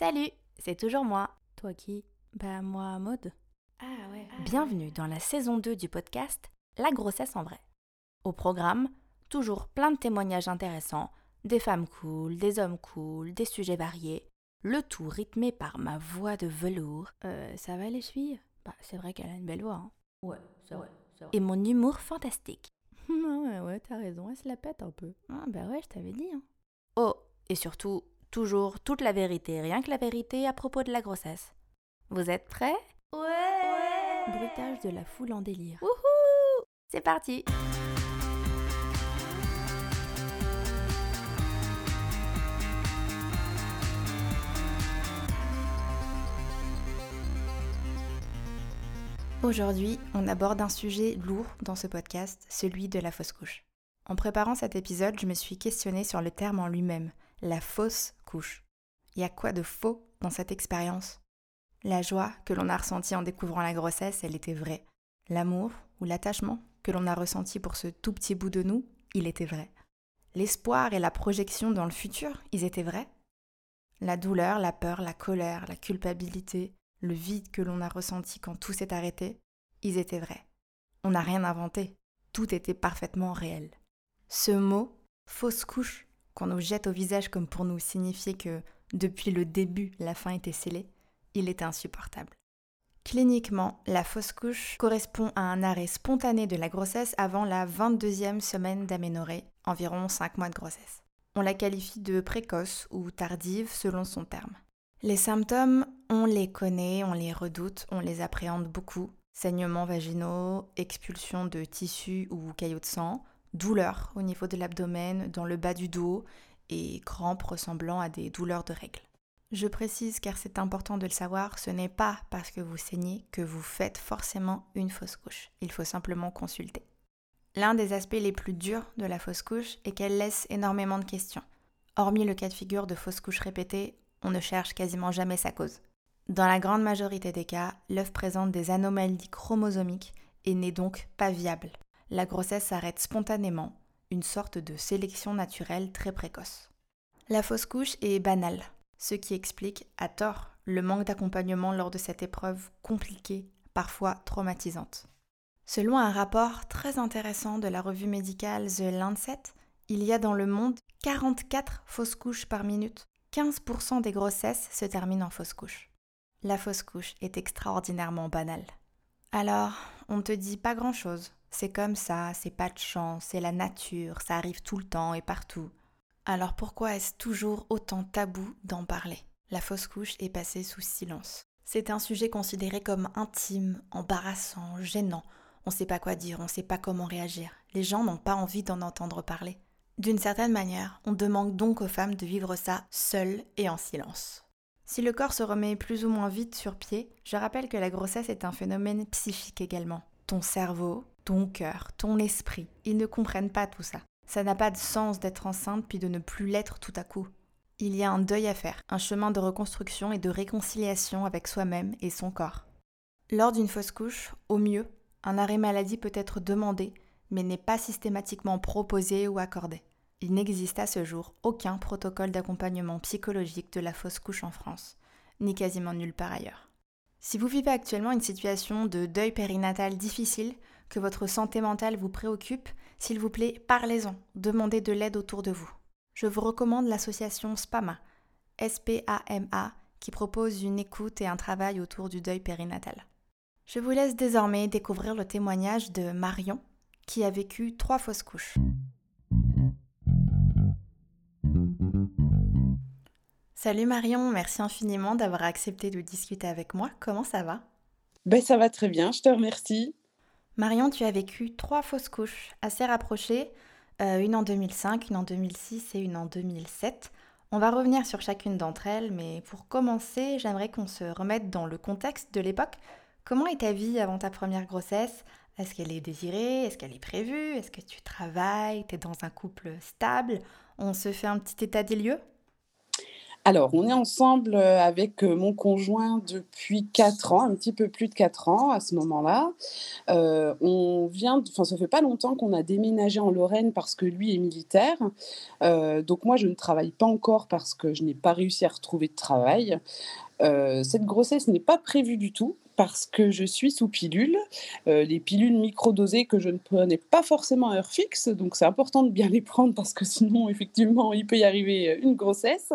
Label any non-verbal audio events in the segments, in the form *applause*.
Salut, c'est toujours moi. Toi qui? Bah moi, mode. Ah ouais. Bienvenue dans la saison 2 du podcast La grossesse en vrai. Au programme, toujours plein de témoignages intéressants, des femmes cool, des hommes cool, des sujets variés, le tout rythmé par ma voix de velours. Euh, ça va les filles? Bah c'est vrai qu'elle a une belle voix. Hein. Ouais, c'est vrai, Et mon humour fantastique. *laughs* ouais, ouais, t'as raison, elle se la pète un peu. Ah bah ouais, je t'avais dit. Hein. Oh, et surtout, toujours toute la vérité, rien que la vérité à propos de la grossesse. Vous êtes prêts? Ouais, Bruitage de la foule en délire. Wouhou C'est parti Aujourd'hui, on aborde un sujet lourd dans ce podcast, celui de la fausse couche. En préparant cet épisode, je me suis questionnée sur le terme en lui-même, la fausse couche. Il y a quoi de faux dans cette expérience? La joie que l'on a ressentie en découvrant la grossesse, elle était vraie. L'amour ou l'attachement que l'on a ressenti pour ce tout petit bout de nous, il était vrai. L'espoir et la projection dans le futur, ils étaient vrais? La douleur, la peur, la colère, la culpabilité, le vide que l'on a ressenti quand tout s'est arrêté, ils étaient vrais. On n'a rien inventé, tout était parfaitement réel. Ce mot, fausse couche, qu'on nous jette au visage comme pour nous signifier que depuis le début la fin était scellée, il était insupportable. Cliniquement, la fausse couche correspond à un arrêt spontané de la grossesse avant la 22e semaine d'aménorrhée, environ 5 mois de grossesse. On la qualifie de précoce ou tardive selon son terme. Les symptômes, on les connaît, on les redoute, on les appréhende beaucoup. Saignements vaginaux, expulsion de tissus ou caillots de sang, douleurs au niveau de l'abdomen, dans le bas du dos et crampes ressemblant à des douleurs de règles. Je précise car c'est important de le savoir, ce n'est pas parce que vous saignez que vous faites forcément une fausse couche. Il faut simplement consulter. L'un des aspects les plus durs de la fausse couche est qu'elle laisse énormément de questions. Hormis le cas de figure de fausse couche répétée, on ne cherche quasiment jamais sa cause. Dans la grande majorité des cas, l'œuf présente des anomalies chromosomiques et n'est donc pas viable la grossesse s'arrête spontanément, une sorte de sélection naturelle très précoce. La fausse couche est banale, ce qui explique, à tort, le manque d'accompagnement lors de cette épreuve compliquée, parfois traumatisante. Selon un rapport très intéressant de la revue médicale The Lancet, il y a dans le monde 44 fausses couches par minute. 15% des grossesses se terminent en fausse couche. La fausse couche est extraordinairement banale. Alors, on ne te dit pas grand-chose, c'est comme ça, c'est pas de chance, c'est la nature, ça arrive tout le temps et partout. Alors pourquoi est-ce toujours autant tabou d'en parler? La fausse couche est passée sous silence. C'est un sujet considéré comme intime, embarrassant, gênant. On sait pas quoi dire, on sait pas comment réagir. Les gens n'ont pas envie d'en entendre parler. D'une certaine manière, on demande donc aux femmes de vivre ça seules et en silence. Si le corps se remet plus ou moins vite sur pied, je rappelle que la grossesse est un phénomène psychique également. Ton cerveau, ton cœur, ton esprit, ils ne comprennent pas tout ça. Ça n'a pas de sens d'être enceinte puis de ne plus l'être tout à coup. Il y a un deuil à faire, un chemin de reconstruction et de réconciliation avec soi-même et son corps. Lors d'une fausse couche, au mieux, un arrêt maladie peut être demandé, mais n'est pas systématiquement proposé ou accordé. Il n'existe à ce jour aucun protocole d'accompagnement psychologique de la fausse couche en France, ni quasiment nulle part ailleurs. Si vous vivez actuellement une situation de deuil périnatal difficile, que votre santé mentale vous préoccupe, s'il vous plaît, parlez-en, demandez de l'aide autour de vous. Je vous recommande l'association SPAMA, S-P-A-M-A, qui propose une écoute et un travail autour du deuil périnatal. Je vous laisse désormais découvrir le témoignage de Marion, qui a vécu trois fausses couches. Salut Marion, merci infiniment d'avoir accepté de discuter avec moi. Comment ça va? Ben, Ça va très bien, je te remercie. Marion, tu as vécu trois fausses couches assez rapprochées, euh, une en 2005, une en 2006 et une en 2007. On va revenir sur chacune d'entre elles, mais pour commencer, j'aimerais qu'on se remette dans le contexte de l'époque. Comment est ta vie avant ta première grossesse? Est-ce qu'elle est désirée? Est-ce qu'elle est prévue? Est-ce que tu travailles? Tu es dans un couple stable? On se fait un petit état des lieux? Alors, on est ensemble, heu, avec, heu, mon conjoint depuis 4 ans, un petit peu plus de 4 ans à ce moment-là. Heu, on vient enfin, ça fait pas longtemps qu'on a déménagé en Lorraine parce que lui est militaire. Donc moi, je ne travaille pas encore parce que je n'ai pas réussi à retrouver de travail. Heu, cette grossesse n'est pas prévue du tout parce que je suis sous pilule, heu, les pilules microdosées que je ne prenais pas forcément à heure fixe, donc c'est important de bien les prendre parce que sinon effectivement il peut y arriver, heu, une grossesse.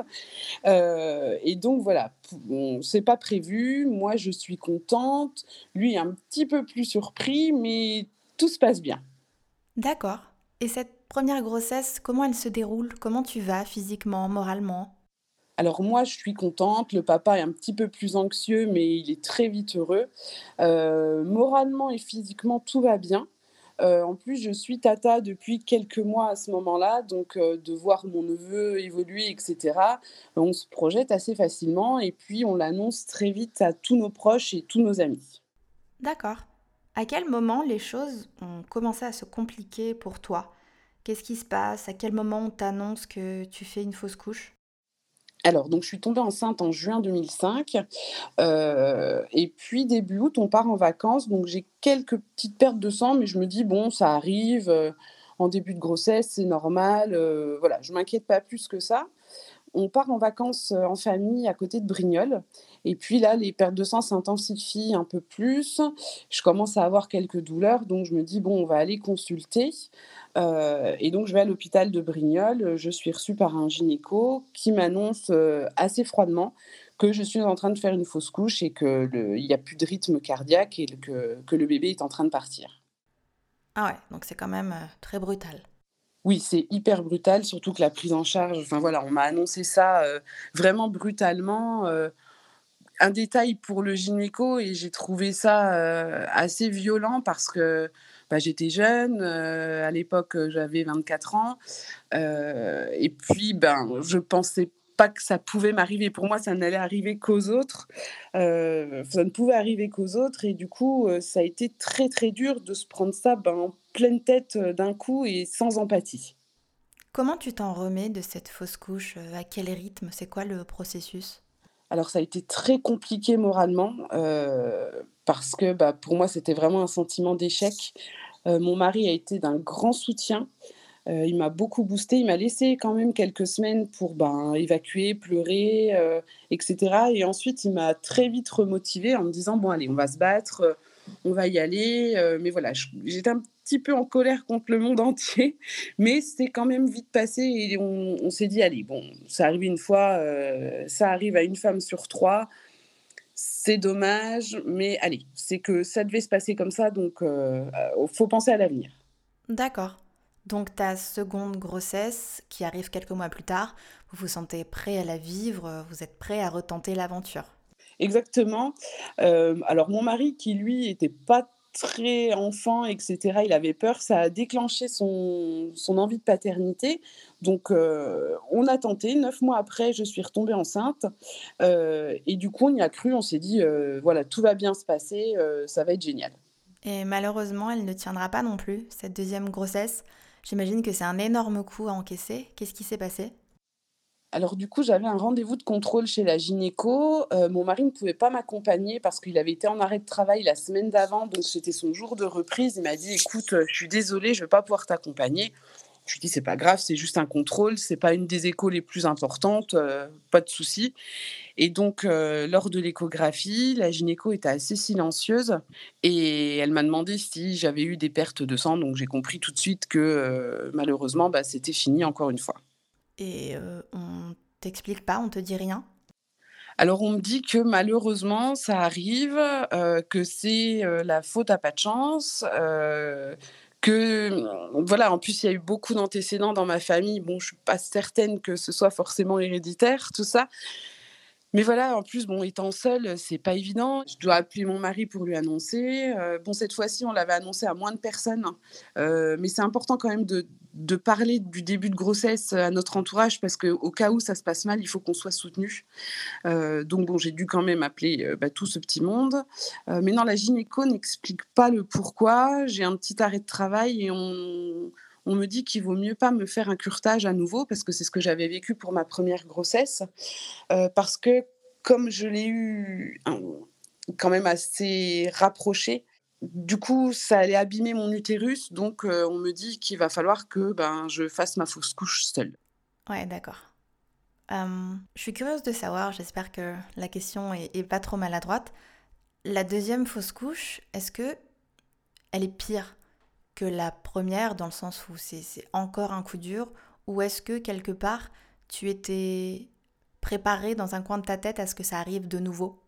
Et donc voilà, bon, c'est pas prévu, moi je suis contente, lui un petit peu plus surpris, mais tout se passe bien. D'accord. Et cette première grossesse, comment elle se déroule? Comment tu vas physiquement, moralement? Alors moi, je suis contente, le papa est un petit peu plus anxieux, mais il est très vite heureux. Heu, moralement et physiquement, tout va bien. Heu, en plus, je suis tata depuis quelques mois à ce moment-là, donc heu, de voir mon neveu évoluer et cetera, on se projette assez facilement et puis on l'annonce très vite à tous nos proches et tous nos amis. D'accord. À quel moment les choses ont commencé à se compliquer pour toi? Qu'est-ce qui se passe? À quel moment on t'annonce que tu fais une fausse couche? Alors donc je suis tombée enceinte en juin 2005, heu et puis début août, on part en vacances, donc j'ai quelques petites pertes de sang, mais je me dis: «Bon, ça arrive, heu, en début de grossesse, c'est normal», heu, voilà, je m'inquiète pas plus que ça. On part en vacances, heu, en famille à côté de Brignoles et puis là, les pertes de sang s'intensifient un peu plus. Je commence à avoir quelques douleurs, donc je me dis: «Bon, on va aller consulter». Heu et donc je vais à l'hôpital de Brignoles, je suis reçue par un gynéco qui m'annonce, heu, assez froidement que je suis en train de faire une fausse couche et que le il y a plus de rythme cardiaque et que que le bébé est en train de partir. Ah ouais, donc c'est quand même, très brutal. Oui, c'est hyper brutal, surtout que la prise en charge enfin voilà, on m'a annoncé ça, heu, vraiment brutalement, heu, un détail pour le gynéco et j'ai trouvé ça, heu, assez violent parce que, bah, j'étais jeune, à l'époque, j'avais 24 ans, et puis, ben, je pensais pas que ça pouvait m'arriver. Pour moi, ça n'allait arriver qu'aux autres, heu, ça ne pouvait arriver qu'aux autres et du coup, heu, ça a été très, très dur de se prendre ça, ben, en pleine tête, heu, d'un coup et sans empathie. Comment tu t'en remets de cette fausse couche? À quel rythme? C'est quoi le processus? Alors ça a été très compliqué moralement, parce que, bah, pour moi, c'était vraiment un sentiment d'échec. Mon mari a été d'un grand soutien, heu, il m'a beaucoup boostée, il m'a laissé quand même quelques semaines pour, ben, évacuer, pleurer, heu et cetera. Et ensuite il m'a très vite remotivée en me disant: «Bon allez, on va se battre, heu, on va y aller», mais voilà, j'étais un petit peu en colère contre le monde *laughs* entier, mais c'est quand même vite passé et on on s'est dit: «Allez, bon, c'est arrivé une fois, ça arrive à une femme sur 3, c'est dommage, mais allez, c'est que ça devait se passer comme ça donc heu, faut penser à l'avenir». D'accord. Donc ta seconde grossesse qui arrive quelques mois plus tard, vous vous sentez prêt à la vivre, vous êtes prêt à retenter l'aventure? Exactement. Hem, alors mon mari qui lui était pas très enfant et cetera, il avait peur, ça a déclenché son son envie de paternité. Donc heu, on a tenté. 9 mois après, je suis retombée enceinte, heu et du coup, on y a cru. On s'est dit, «Voilà, tout va bien se passer, ça va être génial». Et malheureusement, elle ne tiendra pas non plus, cette deuxième grossesse. J'imagine que c'est un énorme coup à encaisser. Qu'est-ce qui s'est passé? Alors du coup, j'avais un rendez-vous de contrôle chez la gynéco. Heu, mon mari ne pouvait pas m'accompagner parce qu'il avait été en arrêt de travail la semaine d'avant, donc c'était son jour de reprise. Il m'a dit: «Écoute, heu, je suis désolé, je vais pas pouvoir t'accompagner». Je lui dit: «C'est pas grave, c'est juste un contrôle, c'est pas une des échos les plus importantes, heu, pas de souci» et donc heu, lors de l'échographie, la gynéco était assez silencieuse et elle m'a demandé si j'avais eu des pertes de sang, donc j'ai compris tout de suite que, heu, malheureusement, bah, c'était fini encore une fois. Et on t'explique pas, on te dit rien? Alors on me dit que malheureusement ça arrive, que c'est, la faute à pas de chance, mmh, voilà, en plus il y a eu beaucoup d'antécédents dans ma famille. Bon, je suis pas certaine que ce soit forcément héréditaire tout ça, mais voilà, en plus, bon, étant seule, c'est pas évident. Je dois appeler mon mari pour lui annoncer. Heu, bon, cette fois-ci, on l'avait annoncé à moins de personnes, heu, mais c'est important quand même de de parler du début de grossesse à notre entourage parce qu'au cas où ça se passe mal, il faut qu'on soit soutenu. Heu, donc bon, j'ai dû quand même appeler, heu, bah, tout ce petit monde. Heu, mais non, la gynéco n'explique pas le pourquoi. J'ai un petit arrêt de travail et on me dit qu'il vaut mieux pas me faire un curtage à nouveau parce que c'est ce que j'avais vécu pour ma première grossesse. parce que comme je l'ai eu quand même assez rapproché, du coup, ça allait abîmer mon utérus. Donc, on me dit qu'il va falloir que ben, je fasse ma fausse couche seule. Ouais, d'accord. je suis curieuse de savoir, j'espère que la question est, pas trop maladroite. La deuxième fausse couche, est-ce que elle est pire que la première dans le sens où c'est encore un coup dur ou est-ce que quelque part tu étais préparé dans un coin de ta tête à ce que ça arrive de nouveau?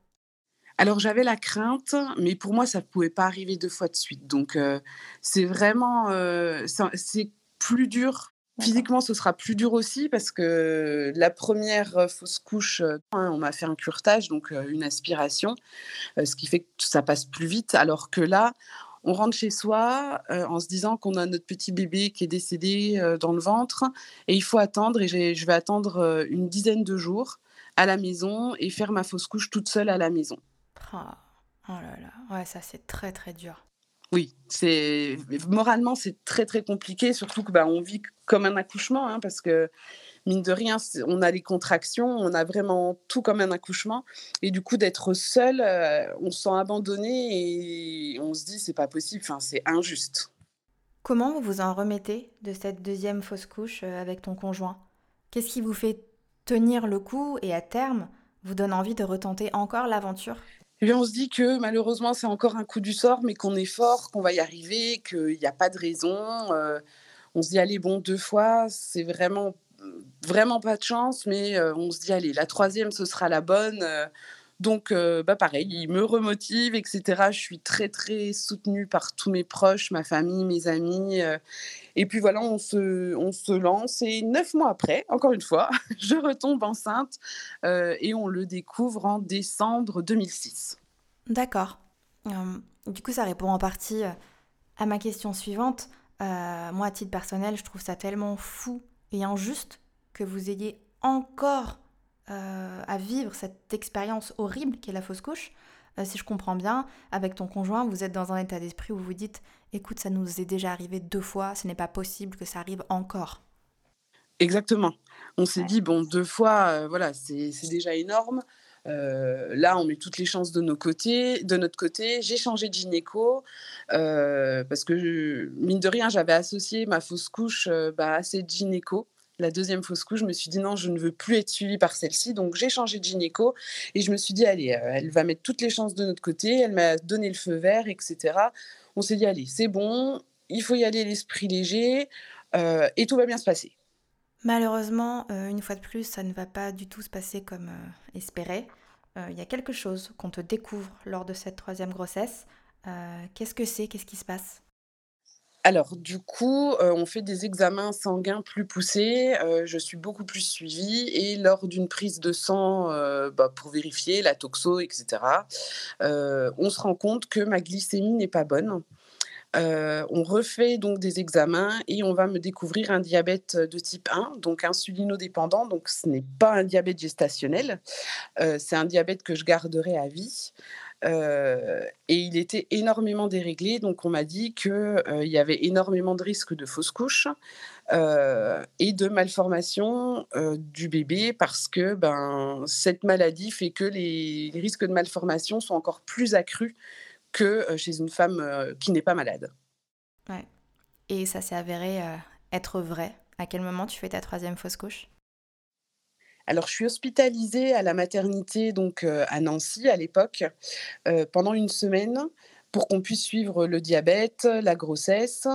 Alors j'avais la crainte, mais pour moi ça ne pouvait pas arriver deux fois de suite. Donc euh, c'est vraiment euh, c'est plus dur. Physiquement, ce sera plus dur aussi parce que la première euh, fausse couche, hein, on m'a fait un curtage, donc une aspiration, ce qui fait que ça passe plus vite. Alors que là, on rentre chez soi en se disant qu'on a notre petit bébé qui est décédé dans le ventre et il faut attendre et je vais attendre une dizaine de jours à la maison et faire ma fausse couche toute seule à la maison. Oh, oh là là, ouais, ça c'est très très dur. Oui, c'est moralement c'est très très compliqué, surtout que bah, on vit comme un accouchement, hein, parce que mine de rien, on a les contractions, on a vraiment tout comme un accouchement. Et du coup, d'être seul, euh, on se sent abandonné et on se dit, c'est pas possible, enfin, c'est injuste. Comment vous vous en remettez de cette deuxième fausse couche euh, avec ton conjoint? Qu'est-ce qui vous fait tenir le coup et à terme vous donne envie de retenter encore l'aventure? On se dit que malheureusement, c'est encore un coup du sort, mais qu'on est fort, qu'on va y arriver, qu'il n'y a pas de raison. Euh, on se dit, allez, bon, deux fois, c'est vraiment vraiment pas de chance, mais on se dit, allez, la troisième, ce sera la bonne. Donc, bah, pareil, il me remotive, etc. Je suis très, très soutenue par tous mes proches, ma famille, mes amis. et puis voilà, on se, on se lance. Et neuf mois après, encore une fois, *laughs* je retombe enceinte et on le découvre en décembre 2006. D'accord. du coup, ça répond en partie à ma question suivante. moi, à titre personnel, je trouve ça tellement fou et injuste que vous ayez encore euh, à vivre cette expérience horrible qu'est la fausse couche. Euh, si je comprends bien, avec ton conjoint, vous êtes dans un état d'esprit où vous dites écoute, ça nous est déjà arrivé deux fois, ce n'est pas possible que ça arrive encore. Exactement. On s'est dit bon, deux fois, euh, voilà, c'est déjà énorme. là, on met toutes les chances de, nos côtés, de notre côté. J'ai changé de gynéco parce que, mine de rien, j'avais associé ma fausse couche bah, à cette gynéco la deuxième fausse couche, je me suis dit non, je ne veux plus être suivie par celle-ci. Donc j'ai changé de gynéco et je me suis dit, allez, euh, elle va mettre toutes les chances de notre côté. Elle m'a donné le feu vert, etc. On s'est dit, allez, c'est bon, il faut y aller l'esprit léger euh, et tout va bien se passer. Malheureusement, euh, une fois de plus, ça ne va pas du tout se passer comme espéré. Il y a quelque chose qu'on te découvre lors de cette troisième grossesse. Qu'est-ce que c'est? Qu'est-ce qui se passe? Alors, du coup, on fait des examens sanguins plus poussés. je suis beaucoup plus suivie et lors d'une prise de sang bah, pour vérifier la toxo, etc., on se rend compte que ma glycémie n'est pas bonne. on refait donc des examens et on va me découvrir un diabète de type 1, donc insulinodépendant. Donc ce n'est pas un diabète gestationnel, c'est un diabète que je garderai à vie et il était énormément déréglé, donc on m'a dit qu'il il y avait énormément de risques de fausse couche et de malformation du bébé parce que ben, cette maladie fait que les, risques de malformation sont encore plus accrus que chez une femme qui n'est pas malade. Ouais. Et ça s'est avéré être vrai. À quel moment tu fais ta troisième fausse couche? Alors, je suis hospitalisée à la maternité, donc à Nancy à l'époque, pendant une semaine pour qu'on puisse suivre le diabète, la grossesse.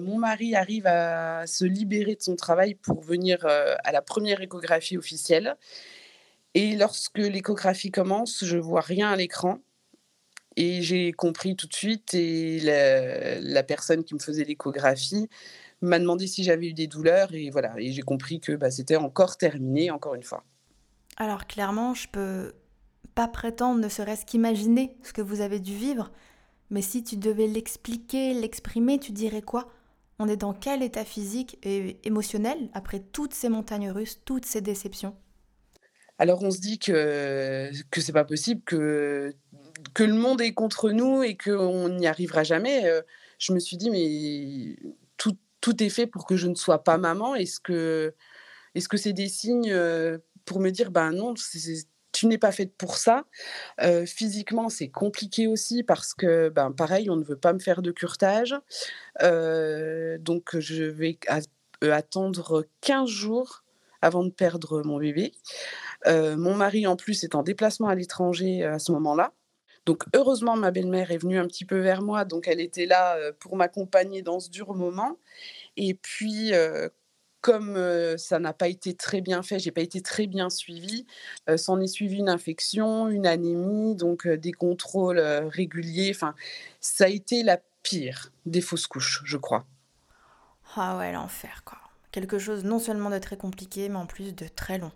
mon mari arrive à se libérer de son travail pour venir à la première échographie officielle. Et lorsque l'échographie commence, je vois rien à l'écran. Et j'ai compris tout de suite, et la, personne qui me faisait l'échographie m'a demandé si j'avais eu des douleurs et voilà, et j'ai compris que bah, c'était encore terminé, encore une fois. Alors clairement, je peux pas prétendre ne serait-ce qu'imaginer ce que vous avez dû vivre, mais si tu devais l'expliquer, l'exprimer, tu dirais quoi? On est dans quel état physique et émotionnel après toutes ces montagnes russes, toutes ces déceptions? Alors on se dit que que c'est pas possible, que que le monde est contre nous et qu'on n'y arrivera jamais. Euh, je me suis dit mais tout est fait pour que je ne sois pas maman Est-ce que est-ce que c'est des signes pour me dire ben non, tu n'es pas faite pour ça. physiquement, c'est compliqué aussi parce que, ben, pareil, on ne veut pas me faire de curtage. donc, je vais attendre 15 jours avant de perdre mon bébé. mon mari, en plus, est en déplacement à l'étranger à ce moment-là. Donc heureusement, ma belle-mère est venue un petit peu vers moi, donc elle était là pour m'accompagner dans ce dur moment. Et puis, comme ça n'a pas été très bien fait, j'ai pas été très bien suivie, s'en est suivi une infection, une anémie, donc des contrôles réguliers. Enfin, ça a été la pire des fausses couches, je crois. Ah ouais, l'enfer quoi. Quelque chose non seulement de très compliqué, mais en plus de très long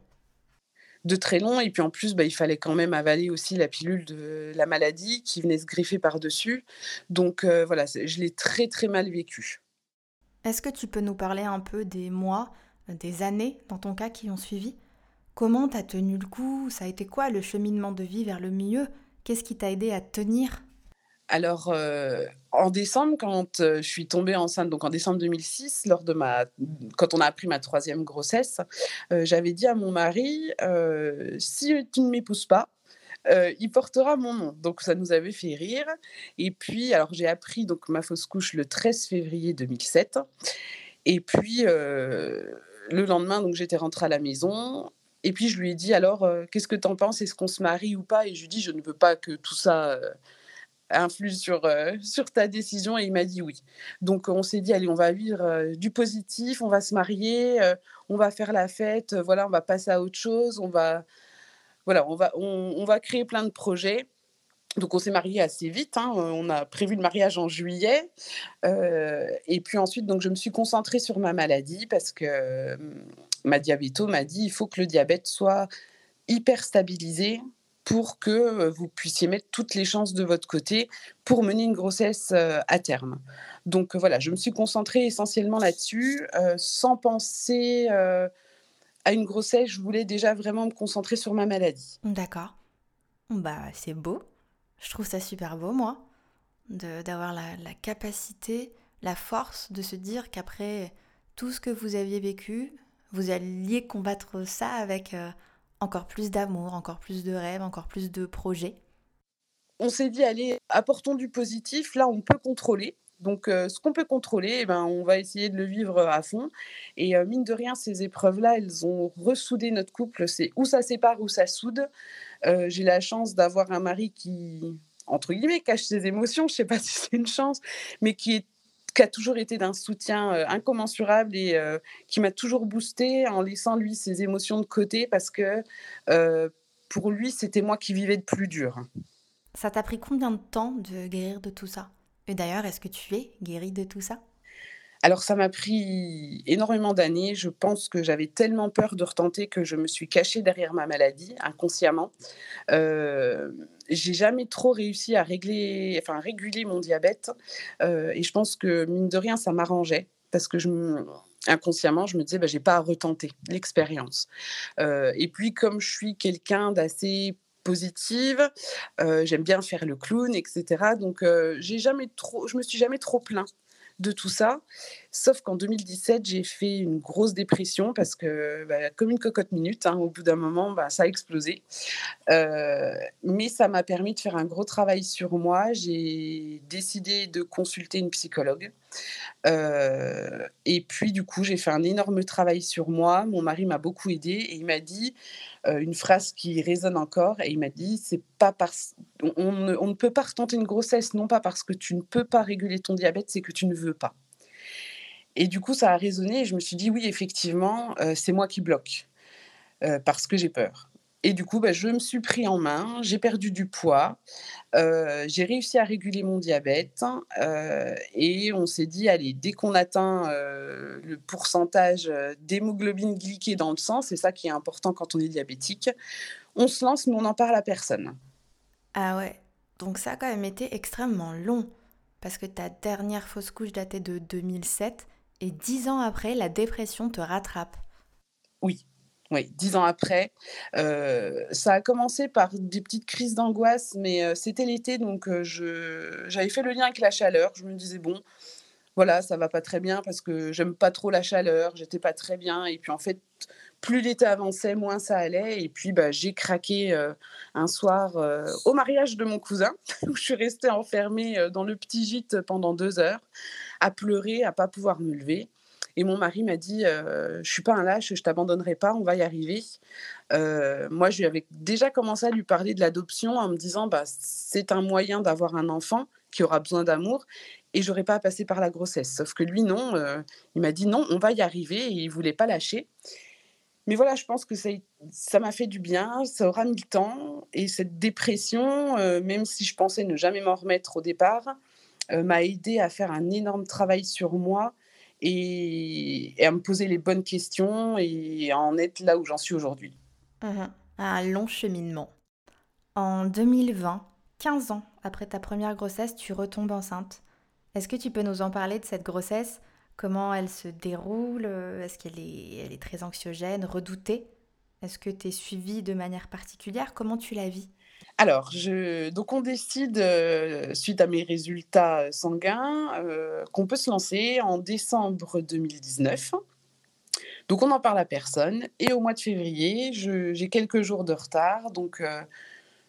de très long. Et puis en plus, bah, il fallait quand même avaler aussi la pilule de la maladie qui venait se griffer par-dessus. Donc euh, voilà, je l'ai très très mal vécu. Est-ce que tu peux nous parler un peu des mois, des années dans ton cas qui ont suivi? Comment t'as tenu le coup? Ça a été quoi le cheminement de vie vers le milieu? Qu'est-ce qui t'a aidé à tenir? Alors, euh, en décembre, quand euh, je suis tombée enceinte, donc en décembre 2006, lors de ma, quand on a appris ma troisième grossesse, euh, j'avais dit à mon mari, si tu ne m'épouses pas, il portera mon nom. Donc ça nous avait fait rire. Et puis, alors j'ai appris donc ma fausse couche le 13 février 2007. Et puis le lendemain, donc j'étais rentrée à la maison. Et puis je lui ai dit alors, qu'est-ce que tu en penses? Est-ce qu'on se marie ou pas Et je lui ai dit, je ne veux pas que tout ça influe sur, euh, *laughs* sur ta décision et il m'a dit oui. Donc on s'est dit allez, on va vivre euh, du positif, on va se marier, euh, on va faire la fête, voilà, on va passer à autre chose, on va voilà, on va on, va créer plein de projets. Donc on s'est marié assez vite, hein, on a prévu le mariage en juillet. et puis ensuite, donc, je me suis concentrée sur ma maladie parce que ma diabéto m'a dit il faut que le diabète soit hyper stabilisé pour que vous puissiez mettre toutes les chances de votre côté pour mener une grossesse à terme. Donc voilà, je me suis concentrée essentiellement là-dessus, sans penser à une grossesse. Je voulais déjà vraiment me concentrer sur ma maladie. D'accord. Bah c'est beau. Je trouve ça super beau, moi, d'avoir la, capacité, la force de se dire qu'après tout ce que vous aviez vécu, vous alliez combattre ça avec encore plus d'amour, encore plus de rêves, encore plus de projets On s'est dit, allez, apportons du positif. Là, on peut contrôler. Donc, euh, ce qu'on peut contrôler, eh ben, on va essayer de le vivre à fond. Et euh, mine de rien, ces épreuves-là, elles ont ressoudé notre couple. C'est où ça sépare, où ça soude. Euh, j'ai la chance d'avoir un mari qui, entre guillemets, cache ses émotions. Je ne sais pas *laughs* si c'est une chance, mais qui est qui a toujours été d'un soutien incommensurable et qui m'a toujours boosté en laissant lui ses émotions de côté parce que pour lui, c'était moi qui vivais de plus dur. Ça t'a pris combien de temps de guérir de tout ça? Et d'ailleurs, est-ce que tu es guérie de tout ça? Alors ça m'a pris énormément d'années. Je pense que j'avais tellement peur de retenter que je me suis cachée derrière ma maladie inconsciemment. Euh, j'ai jamais trop réussi à régler, enfin réguler mon diabète. Euh, et je pense que mine de rien, ça m'arrangeait parce que inconsciemment, je me disais, bah, j'ai pas à retenter l'expérience. Euh, et puis comme je suis quelqu'un d'assez positive, euh, j'aime bien faire le clown, etc. Donc j'ai jamais trop, je me suis jamais trop plaint de tout ça. Sauf qu'en 2017, j'ai fait une grosse dépression parce que, bah, comme une cocotte minute, hein, au bout d'un moment, bah, ça a explosé. Euh, mais ça m'a permis de faire un gros travail sur moi. J'ai décidé de consulter une psychologue. Et puis, du coup, j'ai fait un énorme travail sur moi. Mon mari m'a beaucoup aidé et il m'a dit une phrase qui résonne encore. Et il m'a dit c'est pas parce on ne, peut pas retenter une grossesse, non pas parce que tu ne peux pas réguler ton diabète, c'est que tu ne veux pas. Et du coup, ça a résonné et je me suis dit oui, effectivement, c'est moi qui bloque parce que j'ai peur. Et du coup, bah, je me suis pris en main, j'ai perdu du poids, euh, j'ai réussi à réguler mon diabète euh, et on s'est dit, allez, dès qu'on atteint euh, le pourcentage d'hémoglobine glyquée dans le sang, c'est ça qui est important quand on est diabétique, on se lance mais on n'en parle à personne. Ah ouais, donc ça a quand même été extrêmement long parce que ta dernière fausse couche datait de 2007 et dix ans après, la dépression te rattrape. Oui, oui, dix ans après. Euh, ça a commencé par des petites crises d'angoisse, mais euh, c'était l'été, donc euh, je, j'avais fait le lien avec la chaleur. Je me disais, bon, voilà, ça va pas très bien parce que j'aime pas trop la chaleur, j'étais pas très bien et puis en fait, plus l'été avançait, moins ça allait et puis, bah, j'ai craqué, un soir, au mariage de mon cousin *laughs* où je suis restée enfermée, dans le petit gîte pendant 2 heures, à pleurer, à pas pouvoir me lever et mon mari m'a dit, heu: «Je suis pas un lâche, je t'abandonnerai pas, on va y arriver». Heu, moi, je lui avais déjà commencé à lui parler de l'adoption en me disant: «Bah, c'est un moyen d'avoir un enfant qui aura besoin d'amour et j'aurais pas à passer par la grossesse». Sauf que lui, non, heu, il m'a dit: «Non, on va y arriver» et il voulait pas lâcher. Mais voilà, je pense que ça m'a fait du bien, ça aura mis le temps et cette dépression, heu, même si je pensais ne jamais m'en remettre au départ, m'a aidée à faire un énorme travail sur moi et à me poser les bonnes questions et à en être là où j'en suis aujourd'hui. Un long cheminement. En 2020, 15 ans après ta première grossesse, tu retombes enceinte. Est-ce que tu peux nous en parler de cette grossesse? Comment elle se déroule? Est-ce qu'elle est, est très anxiogène, redoutée? Est-ce que tu es suivie de manière particulière? Comment tu la vis? Alors, donc on décide, suite à mes résultats, sanguins, qu'on peut se lancer en décembre 2019. Donc on n'en parle à personne et au mois de février, j'ai quelques jours de retard donc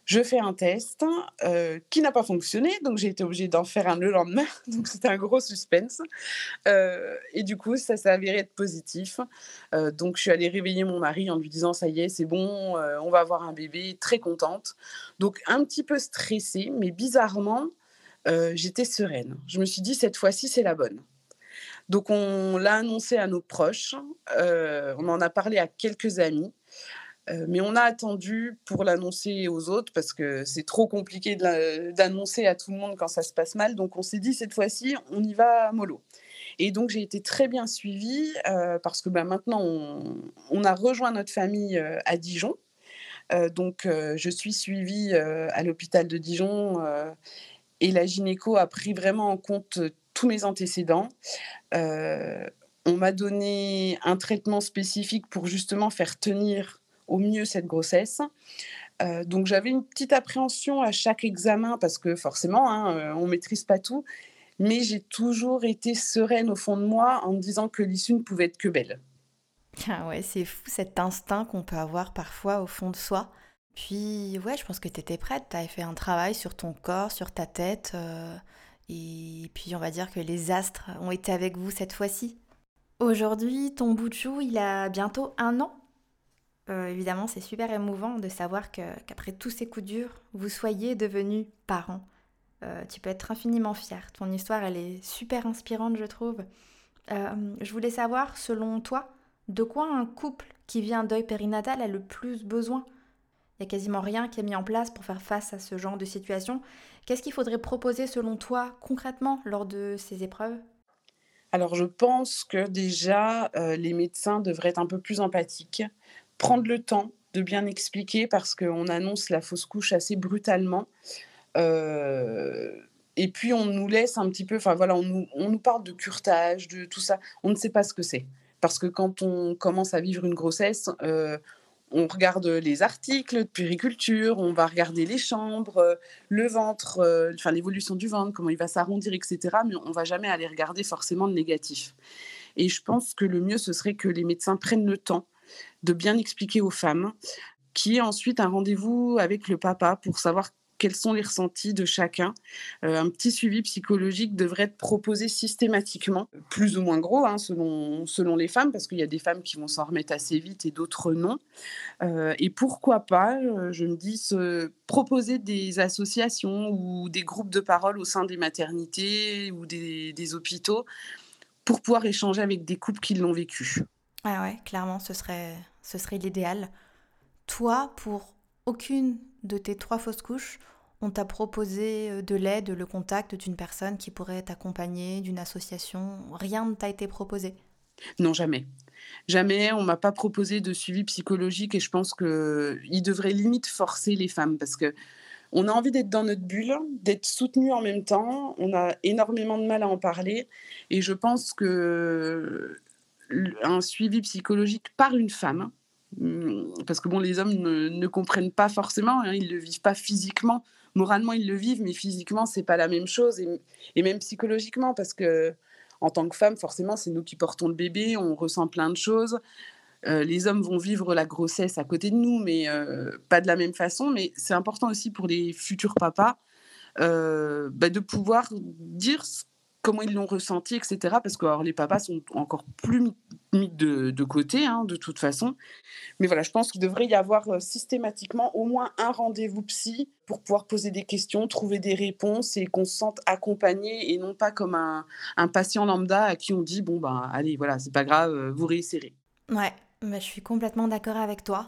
je fais un test, heu, qui n'a pas fonctionné, donc j'ai été obligée d'en faire un le lendemain, *laughs* donc c'était un gros suspense, heu et du coup, ça s'est avéré être positif, heu, donc je suis allée réveiller mon mari en lui disant: «Ça y est, c'est bon, on va avoir un bébé», très contente. Donc un petit peu stressée, mais bizarrement, j'étais sereine. Je me suis dit: «Cette fois-ci, c'est la bonne». Donc on l'a annoncé à nos proches, on en a parlé à quelques amis Mais on a attendu pour l'annoncer aux autres parce que c'est trop compliqué d'annoncer à tout le monde quand ça se passe mal. Donc on s'est dit: «Cette fois-ci, on y va mollo» et donc j'ai été très bien suivie, parce que, bah, maintenant on a rejoint notre famille, à Dijon. Donc je suis suivie, à l'hôpital de Dijon, et la gynéco a pris vraiment en compte, tous mes antécédents. On m'a donné un traitement spécifique pour justement faire tenir au mieux cette grossesse. Heu, donc j'avais une petite appréhension à chaque examen parce que forcément, hein, heu, on maîtrise pas tout, mais j'ai toujours été sereine au fond de moi en me disant que l'issue ne pouvait être que belle. Ah ouais, c'est fou cet instinct qu'on peut avoir parfois au fond de soi. Puis ouais, je pense que tu étais prête, tu avais fait un travail sur ton corps, sur ta tête, heu et puis on va dire que les astres ont été avec vous cette fois-ci. Aujourd'hui, ton bout de chou, il a bientôt un an? Euh, évidemment, c'est super émouvant de savoir qu'après tous ces coups durs, vous soyez devenus parents. Euh, tu peux être infiniment fier. Ton histoire, elle est super inspirante, je trouve. Euh, je voulais savoir, selon toi, de quoi un couple qui vit un deuil périnatal a le plus besoin? Il n'y a quasiment rien qui est mis en place pour faire face à ce genre de situation. Qu'est-ce qu'il faudrait proposer, selon toi, concrètement, lors de ces épreuves? Alors je pense que déjà, les médecins devraient être un peu plus empathiques, prendre le temps de bien expliquer parce qu'on annonce la fausse couche assez brutalement. Heu et puis on nous laisse un petit peu enfin voilà, on nous parle de curetage, de tout ça. On ne sait pas ce que c'est. Parce que quand on commence à vivre une grossesse, heu, on regarde les articles de puériculture, on va regarder les chambres, heu, le ventre, l'évolution du ventre, comment il va s'arrondir et cetera, mais on va jamais aller regarder forcément le négatif et je pense que le mieux, ce serait que les médecins prennent le temps de bien expliquer aux femmes, qui est ensuite un rendez-vous avec le papa pour savoir quels sont les ressentis de chacun. Euh, un petit suivi psychologique devrait être proposé systématiquement, plus ou moins gros hein, selon, selon les femmes, parce qu'il y a des femmes qui vont s'en remettre assez vite et d'autres non. Euh, et pourquoi pas, euh, je me dis, se proposer des associations ou des groupes de parole au sein des maternités ou des, hôpitaux pour pouvoir échanger avec des couples qui l'ont vécu. Ah ouais, clairement, ce serait, ce serait l'idéal. Toi, pour aucune de tes trois fausses couches, on t'a proposé euh, de l'aide, le contact d'une personne qui pourrait t'accompagner, d'une association. Rien ne t'a été proposé. Non, jamais. Jamais, on m'a pas proposé de suivi psychologique et je pense qu'il devrait limite forcer les femmes parce que on a envie d'être dans notre bulle, d'être soutenu en même temps. On a énormément de mal à en parler et je pense que un suivi psychologique par une femme, parce que bon, les hommes ne, ne comprennent pas forcément, hein, ils ne le vivent pas physiquement. Moralement, ils le vivent, mais physiquement, c'est pas la même chose, et, même psychologiquement, parce que en tant que femme, forcément, c'est nous qui portons le bébé, on ressent plein de choses. Euh, les hommes vont vivre la grossesse à côté de nous, mais euh, pas de la même façon. Mais c'est important aussi pour les futurs papas euh, bah, de pouvoir dire comment ils l'ont ressenti, etc. Parce que alors, les papas sont encore plus mis de, côté, hein, de toute façon. Mais voilà, je pense qu'il devrait y avoir systématiquement au moins un rendez-vous psy pour pouvoir poser des questions, trouver des réponses et qu'on se sente accompagné et non pas comme un, patient lambda à qui on dit bon ben allez voilà c'est pas grave, vous réessayerez. Ouais, mais je suis complètement d'accord avec toi.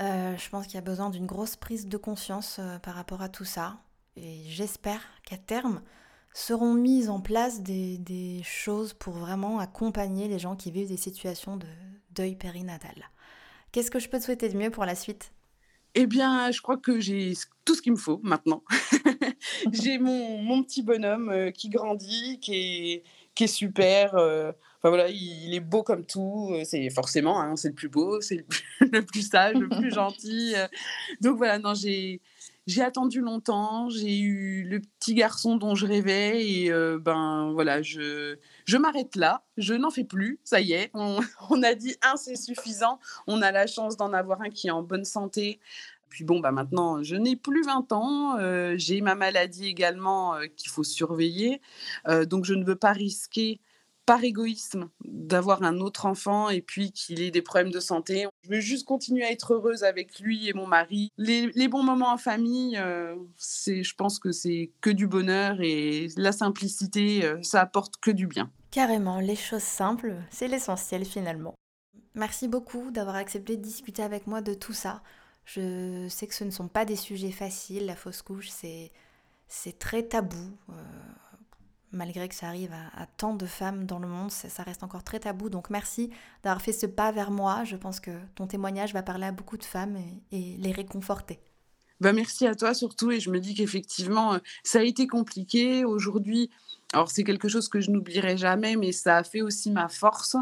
Euh, je pense qu'il y a besoin d'une grosse prise de conscience euh, par rapport à tout ça. Et j'espère qu'à terme seront mises en place des, des, choses pour vraiment accompagner les gens qui vivent des situations de deuil périnatal. Qu'est-ce que je peux te souhaiter de mieux pour la suite? Eh bien, je crois que j'ai tout ce qu'il me faut maintenant. *laughs* j'ai mon, mon, petit bonhomme euh, qui grandit, qui est, qui est super. Euh, enfin voilà, il, est beau comme tout. Euh, c'est forcément, hein, c'est le plus beau, c'est le, *laughs* le, plus sage, le plus *laughs* gentil. Donc voilà, non, j'ai j'ai attendu longtemps. J'ai eu le petit garçon dont je rêvais et ben voilà, je je m'arrête là. Je n'en fais plus. Ça y est, *laughs* on, a dit un, c'est suffisant. On a la chance d'en avoir un qui est en bonne santé. Puis bon, bah maintenant, je n'ai plus 20 ans. Euh, j'ai ma maladie également euh, qu'il faut surveiller. Euh, donc, je ne veux pas risquer, par égoïsme, d'avoir un autre enfant et puis qu'il ait des problèmes de santé. Je veux juste continuer à être heureuse avec lui et mon mari. Les, bons moments en famille, c'est, je pense que c'est que du bonheur et la simplicité, ça apporte que du bien. Carrément, les choses simples, c'est l'essentiel finalement. Merci beaucoup d'avoir accepté de discuter avec moi de tout ça. Je sais que ce ne sont pas des sujets faciles, la fausse couche, c'est, c'est très tabou. Euh, malgré que ça arrive à, tant de femmes dans le monde, ça, reste encore très tabou. Donc merci d'avoir fait ce pas vers moi. Je pense que ton témoignage va parler à beaucoup de femmes et, les réconforter. Bah merci à toi surtout et je me dis qu'effectivement euh, ça a été compliqué aujourd'hui. Alors c'est quelque chose que je n'oublierai jamais, mais ça a fait aussi ma force.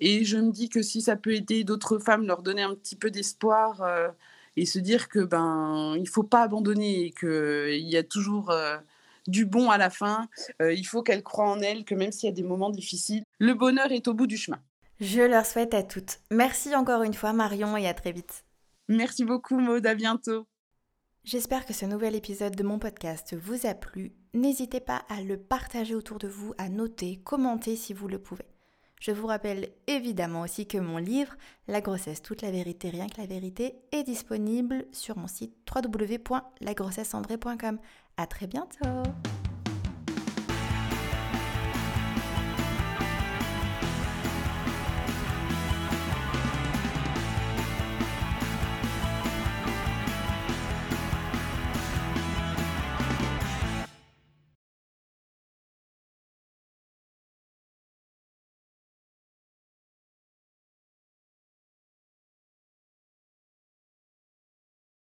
Et je me dis que si ça peut aider d'autres femmes, leur donner un petit peu d'espoir, euh, et se dire que ben il faut pas abandonner et qu'il y a toujours euh, du bon à la fin. Euh, il faut qu'elles croient en elles, que même s'il y a des moments difficiles, le bonheur est au bout du chemin. Je leur souhaite à toutes. Merci encore une fois Marion et à très vite. Merci beaucoup Maud, à bientôt. J'espère que ce nouvel épisode de mon podcast vous a plu. N'hésitez pas à le partager autour de vous, à noter, commenter si vous le pouvez. Je vous rappelle évidemment aussi que mon livre, La grossesse, toute la vérité, rien que la vérité, est disponible sur mon site www.lagrossesseandré.com. À très bientôt!